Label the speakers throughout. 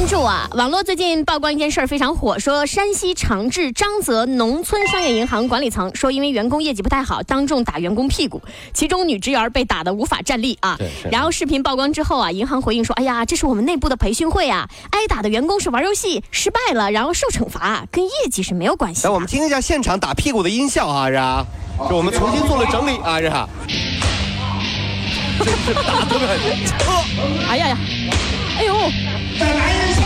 Speaker 1: 关注啊，网络最近曝光一件事儿非常火，说山西长治张泽农村商业银行管理层说，因为员工业绩不太好，当众打员工屁股，其中女职员被打得无法站立啊。
Speaker 2: 对
Speaker 1: 然后视频曝光之后啊，银行回应说，哎呀，这是我们内部的培训会啊，挨打的员工是玩游戏失败了，然后受惩罚，跟业绩是没有关系的。
Speaker 2: 来，我们听一下现场打屁股的音效啊，是啊，是我们重新做了整理啊，是啊。这是打特别狠，
Speaker 1: 哎呀呀，哎呦，
Speaker 3: 再来一次，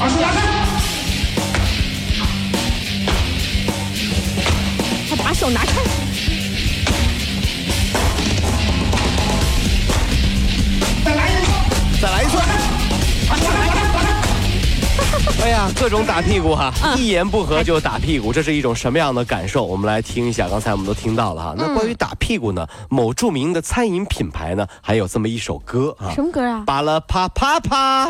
Speaker 3: 把手拿开。
Speaker 1: 他把手拿开。
Speaker 2: 各种打屁股哈，
Speaker 1: 嗯
Speaker 2: 一言不合就打屁股，这是一种什么样的感受？我们来听一下，刚才我们都听到了哈。那关于打屁股呢，某著名的餐饮品牌呢，还有这么一首歌啊，
Speaker 1: 什么歌啊？
Speaker 2: 巴拉啪啪啪。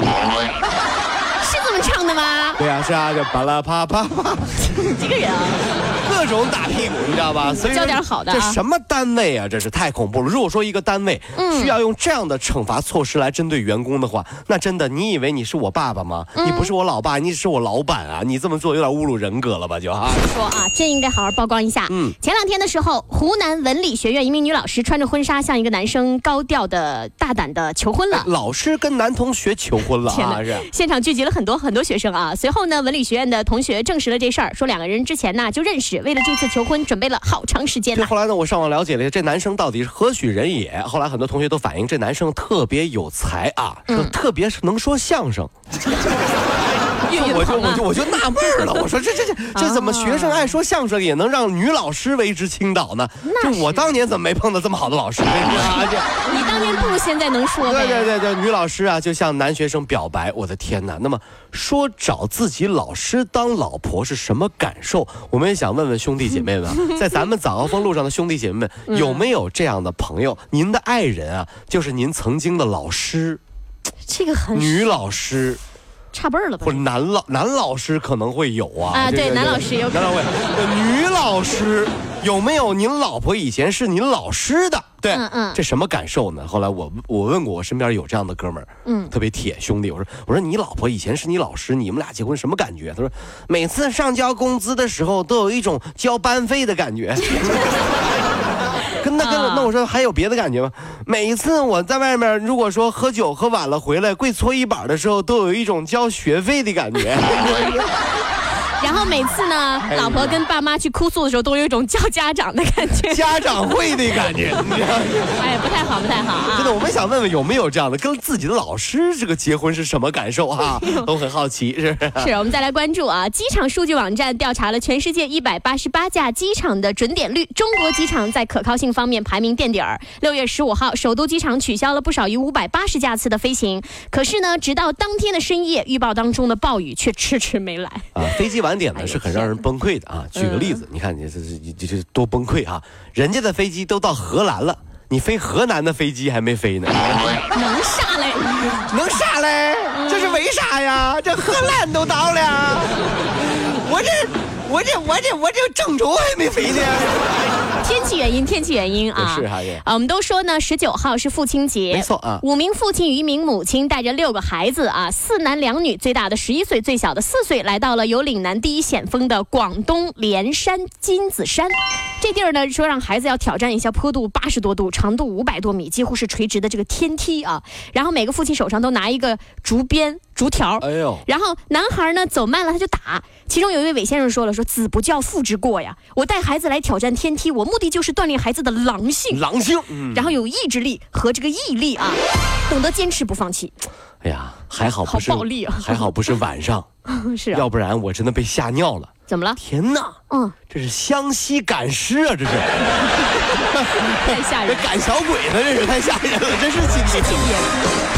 Speaker 1: 是这么唱的吗？
Speaker 2: 对啊，是啊，就巴拉啪啪啪，
Speaker 1: 你这个人啊，
Speaker 2: 各种打屁股，你知道吧？所以说
Speaker 1: 教点好的啊
Speaker 2: 这什么单位啊？这是太恐怖了。如果说一个单位
Speaker 1: 嗯
Speaker 2: 需要用这样的惩罚措施来针对员工的话，那真的，你以为你是我爸爸吗？
Speaker 1: 嗯
Speaker 2: 你不是我老爸，你是我老板啊！你这么做有点侮辱人格了吧？就啊。
Speaker 1: 说啊，真应该好好曝光一下。
Speaker 2: 嗯
Speaker 1: 前两天的时候，湖南文理学院一名女老师穿着婚纱向一个男生高调的、大胆的求婚了。
Speaker 2: 老师跟男同学求婚了啊！是。
Speaker 1: 现场聚集了很多很多学生啊。随后呢，文理学院的同学证实了这事儿，说两个人之前呢就认识，为了这次求婚准备了好长时间
Speaker 2: 对，后来呢，我上网了解了这男生到底是何许人也。后来很多同学都反映，这男生特别有才啊，特别是能说相声。我就我就我就纳闷儿了，我说这这这这怎么学生爱说相声也能让女老师为之倾倒呢？就我当年怎么没碰到这么好的老师？啊这
Speaker 1: 你当年不如现在能说呗。
Speaker 2: 对对对对，女老师啊，就向男学生表白，我的天哪！那么说找自己老师当老婆是什么感受？我们也想问问兄弟姐妹们啊，在咱们早高峰路上的兄弟姐妹
Speaker 1: 嗯
Speaker 2: 们，有没有这样的朋友？您的爱人啊，就是您曾经的老师，
Speaker 1: 这个很
Speaker 2: 女老师。
Speaker 1: 差辈儿了吧
Speaker 2: 或？者男老男老师可能会有啊，
Speaker 1: 啊对男老师有可能
Speaker 2: 男老师会女老师有没有？您老婆以前是您老师的，对，
Speaker 1: 嗯嗯
Speaker 2: 这什么感受呢？后来我我问过我身边有这样的哥们儿，
Speaker 1: 嗯
Speaker 2: 特别铁兄弟，我说我说你老婆以前是你老师，你们俩结婚什么感觉？他说每次上交工资的时候都有一种交班费的感觉。跟那跟
Speaker 1: 啊
Speaker 2: 那我说还有别的感觉吗？每一次我在外面，如果说喝酒喝晚了回来跪搓衣板的时候，都有一种交学费的感觉。
Speaker 1: 然后每次呢，
Speaker 2: 哎
Speaker 1: 老婆跟爸妈去哭诉的时候，都有一种叫家长的感觉。
Speaker 2: 家长会的感觉？
Speaker 1: 哎，不太好，不太好啊。
Speaker 2: 真的，我们想问问有没有这样的，跟自己的老师这个结婚是什么感受啊？都很好奇，是不是？
Speaker 1: 是我们再来关注啊，机场数据网站调查了全世界一百八十八架机场的准点率，中国机场在可靠性方面排名垫底儿。六月十五号，首都机场取消了不少于五百八十架次的飞行，可是呢，直到当天的深夜，预报当中的暴雨却迟迟没来。
Speaker 2: 啊，飞机晚点呢是很让人崩溃的啊。举个例子，你看你这这这这多崩溃啊！人家的飞机都到荷兰了，你飞河南的飞机还没飞呢，
Speaker 1: 能啥嘞？
Speaker 2: 能啥嘞？这是为啥呀？这荷兰都到了，我这我这我这我这郑州还没飞呢。
Speaker 1: 天气原因，天气原因啊。
Speaker 2: 是哈也
Speaker 1: 啊，我们都说呢，十九号是父亲节，
Speaker 2: 没错啊
Speaker 1: 五名父亲与一名母亲带着六个孩子啊，四男两女，最大的十一岁，最小的四岁，来到了有岭南第一险峰的广东连山金子山。这地儿呢，说让孩子要挑战一下坡度八十多度、长度五百多米、几乎是垂直的这个天梯啊。然后每个父亲手上都拿一个竹鞭、竹条，
Speaker 2: 哎呦，
Speaker 1: 然后男孩呢走慢了他就打，其中有一位韦先生说了，说子不教父之过呀，我带孩子来挑战天梯，我目的就是锻炼孩子的狼性，
Speaker 2: 狼性，嗯，
Speaker 1: 然后有意志力和这个毅力啊，懂得坚持不放弃。
Speaker 2: 哎呀，还好不是
Speaker 1: 好暴力啊。
Speaker 2: 还好不是晚上，
Speaker 1: 是啊，
Speaker 2: 要不然我真的被吓尿了。
Speaker 1: 怎么了？
Speaker 2: 天哪，
Speaker 1: 嗯，
Speaker 2: 这是湘西赶尸啊，这是，
Speaker 1: 太吓人了。
Speaker 2: 赶小鬼呢，这是太吓人了，真是今天。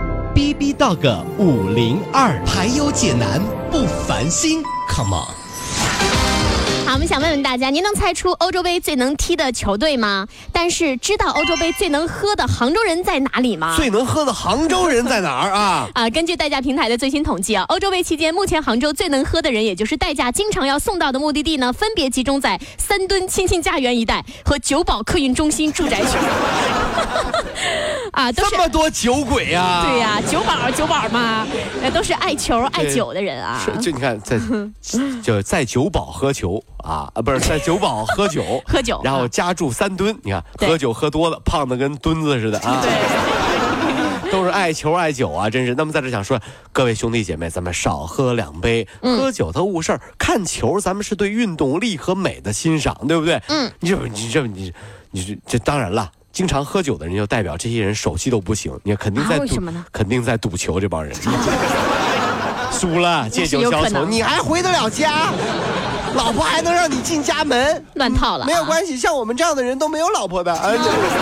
Speaker 4: B B Dog 五零二，排忧解难不烦心，Come on。
Speaker 1: 好，我们想问问大家，您能猜出欧洲杯最能踢的球队吗？但是知道欧洲杯最能喝的杭州人在哪里吗？
Speaker 2: 最能喝的杭州人在哪儿啊？
Speaker 1: 啊，根据代驾平台的最新统计啊，欧洲杯期间，目前杭州最能喝的人，也就是代驾经常要送到的目的地呢，分别集中在三墩亲亲家园一带和九堡客运中心住宅区。啊，
Speaker 2: 这么多酒鬼啊！
Speaker 1: 对呀、九堡九堡嘛，那都是爱球爱酒的人啊。
Speaker 2: 是，就你看，在就在酒保喝球啊啊，不是在酒保喝酒，
Speaker 1: 喝酒
Speaker 2: 然后家住三吨，你看喝酒喝多了，胖的跟墩子似的啊。都是爱球爱酒啊，真是。那么在这想说，各位兄弟姐妹，咱们少喝两杯，
Speaker 1: 嗯
Speaker 2: 喝酒它误事儿，看球咱们是对运动力和美的欣赏，对不对？
Speaker 1: 嗯，
Speaker 2: 你这你这你你这这当然了。经常喝酒的人，就代表这些人手气都不行，你看肯定在赌，
Speaker 1: 啊为什么呢
Speaker 2: 肯定在赌球。这帮人 输了，借酒消愁，你还回得了家？老婆还能让你进家门？
Speaker 1: 乱套了、啊，
Speaker 2: 没有关系，像我们这样的人都没有老婆的。啊，这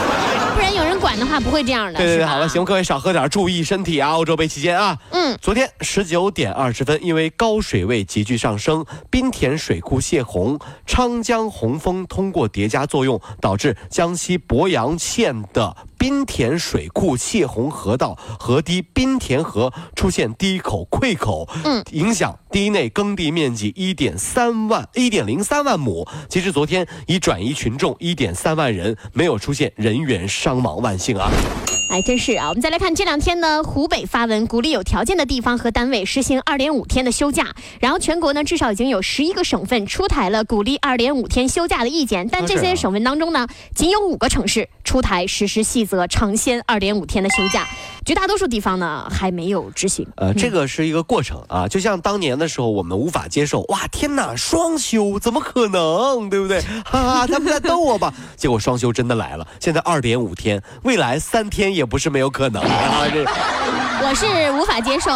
Speaker 1: 不然有人管的话不会这样的。
Speaker 2: 对对对，好了，行，各位少喝点，注意身体啊！欧洲杯期间啊，
Speaker 1: 嗯，
Speaker 2: 昨天十九点二十分，因为高水位急剧上升，滨田水库泄洪，昌江洪峰通过叠加作用，导致江西鄱阳县的滨田水库泄洪河道河堤滨田河出现堤口溃口，
Speaker 1: 嗯，
Speaker 2: 影响堤内耕地面积一点三万一点零三万亩。截至昨天，已转移群众一点三万人，没有出现人员伤亡，万幸啊！
Speaker 1: 哎，真是啊！我们再来看这两天呢，湖北发文鼓励有条件的地方和单位实行二点五天的休假，然后全国呢至少已经有十一个省份出台了鼓励二点五天休假的意见，但这些省份当中呢，仅有五个城市出台实施细则，尝鲜二点五天的休假，绝大多数地方呢还没有执行。
Speaker 2: 呃，这个是一个过程啊，就像当年的时候，我们无法接受，哇，天哪，双休怎么可能，对不对？哈哈，他们在逗我吧？结果双休真的来了，现在二点五天，未来三天也不是没有可能啊。这
Speaker 1: 我是无法接受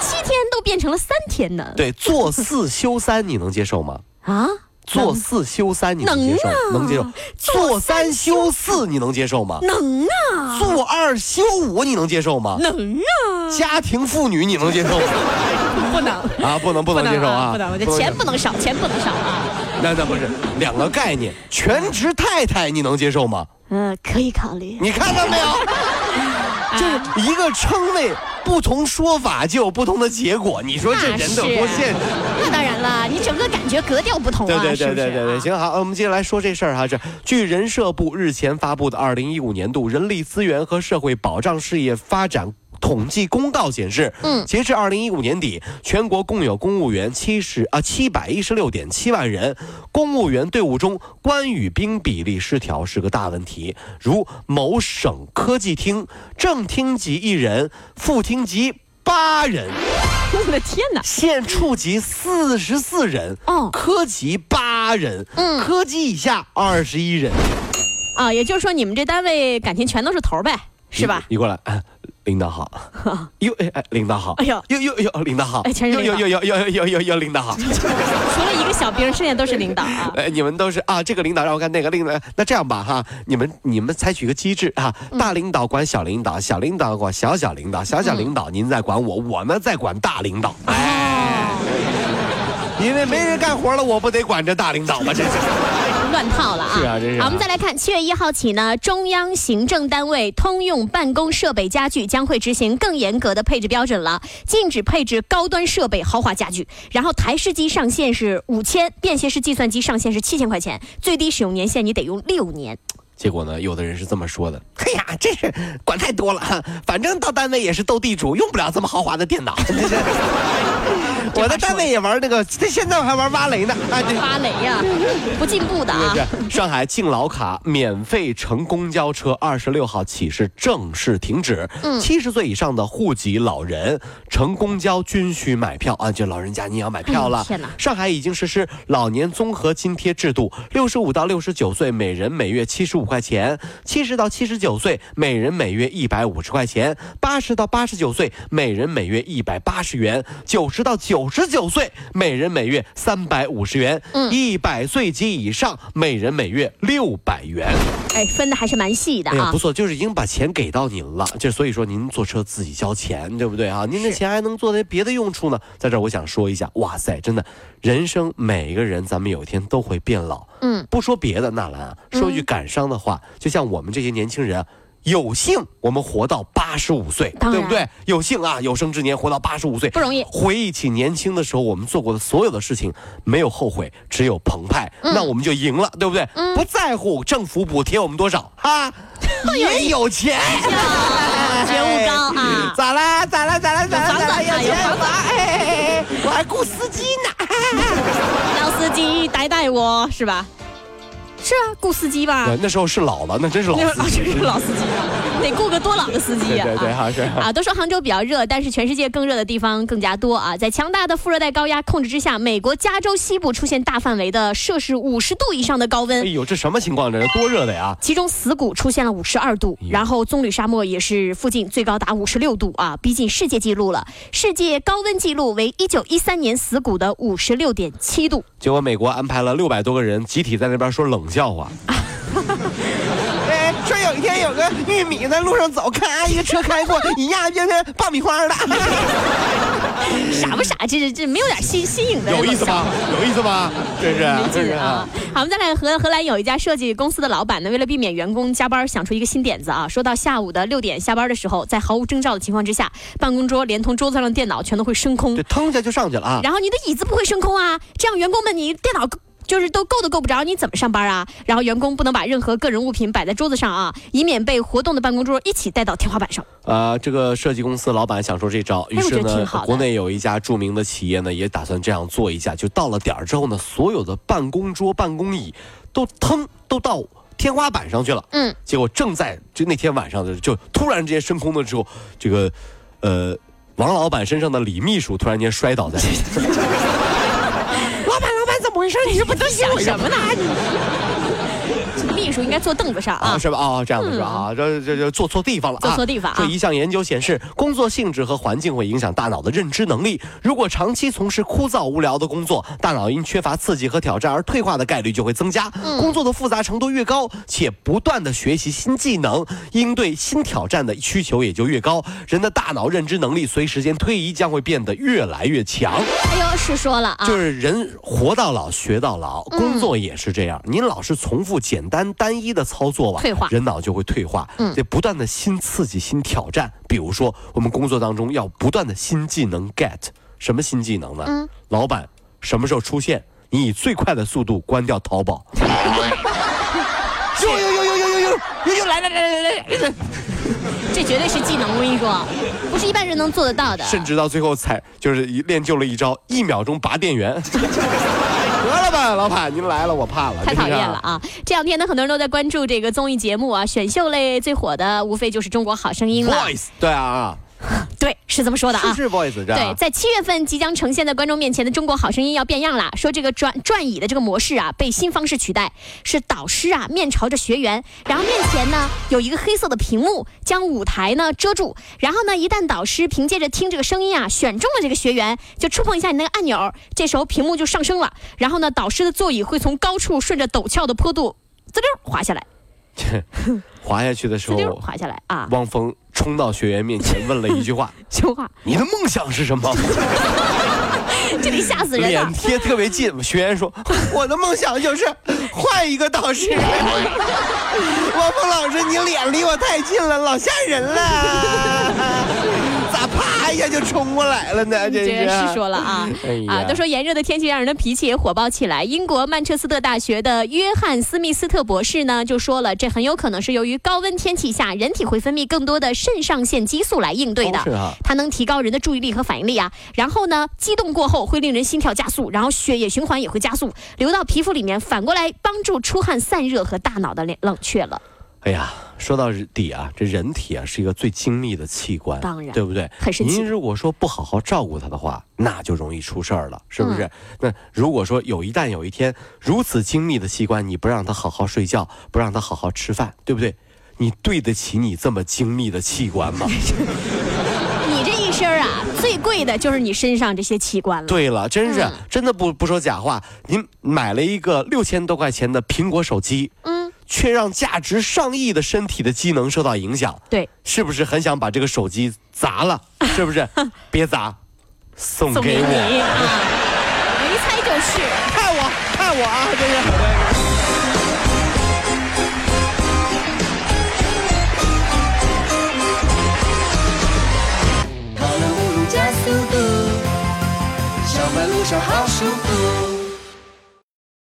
Speaker 1: 七天都变成了三天呢。
Speaker 2: 对，做四休三，你能接受吗？
Speaker 1: 啊，
Speaker 2: 做四休三，你能接受？能接受。做三休四，你能接受吗？
Speaker 1: 能啊，
Speaker 2: 做二休五，你能接受吗？
Speaker 1: 能啊，
Speaker 2: 家庭妇女，你能接受吗？
Speaker 1: 不能。
Speaker 2: 啊，不能，不能接受啊！
Speaker 1: 不能，我这钱不能少，钱不能少啊。
Speaker 2: 那那不是两个概念，全职太太你能接受吗？
Speaker 1: 嗯，可以考虑。
Speaker 2: 你看到没有？就是一个称谓，不同说法就有不同的结果。你说这人得多现实？
Speaker 1: 那当然了，你整个感觉格调不同啊，
Speaker 2: 对对对对对对，
Speaker 1: 啊
Speaker 2: 行好，我们接下来说这事儿哈。这据人社部日前发布的二零一五年度人力资源和社会保障事业发展。统计公告显示，
Speaker 1: 嗯
Speaker 2: 截至二零一五年底，全国共有公务员七十啊七百一十六点七万人，公务员队伍中官与兵比例失调是个大问题。如某省科技厅，正厅级一人，副厅级八人，
Speaker 1: 我的天哪！
Speaker 2: 现处级四十四人，
Speaker 1: 嗯。
Speaker 2: 科级八人，
Speaker 1: 嗯。
Speaker 2: 科级以下二十一人，
Speaker 1: 啊，也就是说你们这单位感情全都是头儿呗，是吧？
Speaker 2: 你你过来，哎领导好，哟哎哎，领导好，
Speaker 1: 哎呦
Speaker 2: 哟哟哟，领导好，
Speaker 1: 哎全是领导
Speaker 2: 哟哟哟哟哟哟哟，领导好。
Speaker 1: 除了一个小兵，剩下都是领导啊。
Speaker 2: 哎，你们都是啊，这个领导让我干，那个领导，那这样吧哈，你们你们采取一个机制啊，
Speaker 1: 嗯
Speaker 2: 大领导管小领导，小领导管小小领导，小小领
Speaker 1: 嗯
Speaker 2: 导您在管我，我呢在管大领导。
Speaker 1: 哦
Speaker 2: 哎，因为没人干活了，我不得管这大领导吗？这是。
Speaker 1: 乱套了啊！
Speaker 2: 是啊真是啊
Speaker 1: 好，我们再来看，七月一号起呢，中央行政单位通用办公设备家具将会执行更严格的配置标准了，禁止配置高端设备、豪华家具。然后台式机上限是五千，便携式计算机上限是七千块钱，最低使用年限你得用六年。
Speaker 2: 结果呢，有的人是这么说的：“哎呀，这是管太多了，反正到单位也是斗地主，用不了这么豪华的电脑。我在单位也玩那个，现在我还玩芭蕾呢。
Speaker 1: 芭蕾呀，不进步的啊。
Speaker 2: 上海敬老卡免费乘公交车，二十六号起是正式停止。嗯，七十岁以上的户籍老人乘公交均需买票啊，就老人家你要买票了。上海已经实施老年综合津贴制度，六十五到六十九岁每人每月七十五块钱，七十到七十九岁每人每月一百五十块钱，八十到八十九岁每人每月一百八十元，九十到九十九岁每人每月三百五十元，一百岁及以上每人每月六百元。
Speaker 1: 哎，分的还是蛮细的
Speaker 2: 哎呀，
Speaker 1: 啊
Speaker 2: 不。错，就是已经把钱给到您了，就所以说您坐车自己交钱，对不对啊？您的钱还能做点别的用处呢。在这儿我想说一下，哇塞，真的，人生每个人咱们有一天都会变老，
Speaker 1: 嗯，
Speaker 2: 不说别的，纳兰啊，说句感伤的话，就像我们这些年轻人啊。有幸我们活到八十五岁，对不对？有幸啊，有生之年活到八十五岁
Speaker 1: 不容易
Speaker 2: 回忆起年轻的时候我们做过的所有的事情，没有后悔，只有澎湃，
Speaker 1: 嗯
Speaker 2: 那我们就赢了，对不对？不在乎政府补贴我们多少哈，也 有钱。
Speaker 1: 觉悟高啊！
Speaker 2: 咋啦？咋啦？咋啦？咋啦？
Speaker 1: 有房子
Speaker 2: 咋啦？
Speaker 1: 啊有
Speaker 2: 钱
Speaker 1: 房子
Speaker 2: 了？哎哎哎！我还雇司机呢。
Speaker 1: 老司机带带我是吧？是啊，雇司机吧？
Speaker 2: 对，那时候是老了，那真是老
Speaker 1: 那是
Speaker 2: 司机。
Speaker 1: 是老司机啊，得雇个多老的司机呀、
Speaker 2: 对对！是。
Speaker 1: 啊，都说杭州比较热，但是全世界更热的地方更加多啊！在强大的副热带高压控制之下，美国加州西部出现大范围的摄氏五十度以上的高温
Speaker 2: 哎。呦，这什么情况？这是多热的呀！
Speaker 1: 其中死谷出现了五十二度，然后棕榈沙漠也是附近最高达五十六度啊，逼近世界纪录了。世界高温纪录为一九一三年死谷的五十六点七度。
Speaker 2: 结果美国安排了六百多个人集体在那边说冷笑话。哎，说有一天有个玉米在路上走，咔一个车开过，一压变成爆米花了，
Speaker 1: 傻不傻？这是这没有点新新颖的
Speaker 2: 有意思
Speaker 1: 冷笑话
Speaker 2: 吧？有意思吧？真是
Speaker 1: 没劲啊！好，我们再来荷荷兰有一家设计公司的老板呢，为了避免员工加班，想出一个新点子啊。说到下午的六点下班的时候，在毫无征兆的情况之下，办公桌连同桌子上的电脑全都会升空
Speaker 2: 这，腾一下就上去了啊！
Speaker 1: 然后你的椅子不会升空啊，这样员工们你电脑。就是都够都够不着，你怎么上班啊？然后员工不能把任何个人物品摆在桌子上啊，以免被活动的办公桌一起带到天花板上。
Speaker 2: 呃，这个设计公司老板想出这招，于是呢国内有一家著名的企业呢，也打算这样做一下。就到了点儿之后呢，所有的办公桌、办公椅都腾都到天花板上去了。
Speaker 1: 嗯，
Speaker 2: 结果正在就那天晚上的，就突然之间升空的时候，这个呃，王老板身上的李秘书突然间摔倒在地。你这不都
Speaker 1: 想什么呢？你。应该坐凳子上
Speaker 2: 啊，
Speaker 1: 啊。
Speaker 2: 是吧？哦，这样子是吧？啊，这这这坐错地方了啊，
Speaker 1: 坐错地方
Speaker 2: 一项研究显示，工作性质和环境会影响大脑的认知能力。如果长期从事枯燥无聊的工作，大脑因缺乏刺激和挑战而退化的概率就会增加。
Speaker 1: 嗯
Speaker 2: 工作的复杂程度越高，且不断的学习新技能，应对新挑战的需求也就越高。人的大脑认知能力随时间推移将会变得越来越强。
Speaker 1: 哎呦，是说了啊，
Speaker 2: 就是人活到老学到老，工作也是这样。您老是重复简单单一的操作吧，
Speaker 1: 退化
Speaker 2: 人脑就会退化。
Speaker 1: 嗯
Speaker 2: 得不断的新刺激、新挑战。比如说，我们工作当中要不断的新技能 get，什么新技能呢？
Speaker 1: 嗯
Speaker 2: 老板什么时候出现？你以最快的速度关掉淘宝。呦呦呦呦呦呦呦呦呦来来来来来来！
Speaker 1: 这绝对是技能，我跟你说，不是一般人能做得到的。
Speaker 2: 甚至到最后才就是练就了一招，一秒钟拔电源。得了吧，老板，您来了，我怕了，
Speaker 1: 太讨厌了啊！这两天呢，很多人都在关注这个综艺节目啊，选秀类最火的无非就是《中国好声音》了。
Speaker 2: Voice，对啊，
Speaker 1: 对，是这么说的啊。
Speaker 2: 是是 Voice
Speaker 1: 对，在七月份即将呈现在观众面前的《中国好声音》要变样了，说这个转转椅的这个模式啊被新方式取代，是导师啊面朝着学员，然后面前呢有一个黑色的屏幕将舞台呢遮住，然后呢一旦导师凭借着听这个声音啊选中了这个学员，就触碰一下你那个按钮，这时候屏幕就上升了，然后呢导师的座椅会从高处顺着陡峭的坡度滋溜滑下来，
Speaker 2: 滑下去的时候，
Speaker 1: 滑下来啊，
Speaker 2: 汪峰冲到学员面前问了一句话
Speaker 1: 秋话：“
Speaker 2: 你的梦想是什么
Speaker 1: 这里吓死？”人了
Speaker 2: 脸。贴特别近，学员说：“ 我的梦想就是换一个导师。”汪峰老师，你脸离我太近了，老吓人了，咋啪一下就冲过来了呢，这
Speaker 1: 这个
Speaker 2: 是
Speaker 1: 是说了啊
Speaker 2: 哎呀
Speaker 1: 啊！都说炎热的天气让人的脾气也火爆起来。英国曼彻斯特大学的约翰斯密斯特博士呢就说了，这很有可能是由于高温天气下，人体会分泌更多的肾上腺激素来应对的。
Speaker 2: 哦是啊
Speaker 1: 它能提高人的注意力和反应力啊。然后呢，激动过后会令人心跳加速，然后血液循环也会加速，流到皮肤里面，反过来帮助出汗散热和大脑的冷冷却了。
Speaker 2: 哎呀，说到底啊，这人体啊是一个最精密的器官，
Speaker 1: 当然
Speaker 2: 对不对？
Speaker 1: 很神奇
Speaker 2: 您如果说不好好照顾它的话，那就容易出事儿了，是不是？
Speaker 1: 嗯
Speaker 2: 那如果说有一旦有一天如此精密的器官，你不让它好好睡觉，不让它好好吃饭，对不对？你对得起你这么精密的器官吗？
Speaker 1: 你这一身啊，最贵的就是你身上这些器官了。
Speaker 2: 对了，真是、
Speaker 1: 嗯
Speaker 2: 真的不不说假话，您买了一个六千多块钱的苹果手机，
Speaker 1: 嗯，
Speaker 2: 却让价值上亿的身体的机能受到影响，
Speaker 1: 对，
Speaker 2: 是不是很想把这个手机砸了？是不是？别砸，送
Speaker 1: 送给你
Speaker 2: 给我，
Speaker 1: 啊，我一猜就是。
Speaker 2: 看我，看我啊！这是。
Speaker 5: 跑了五路加速度，上班路上好舒服。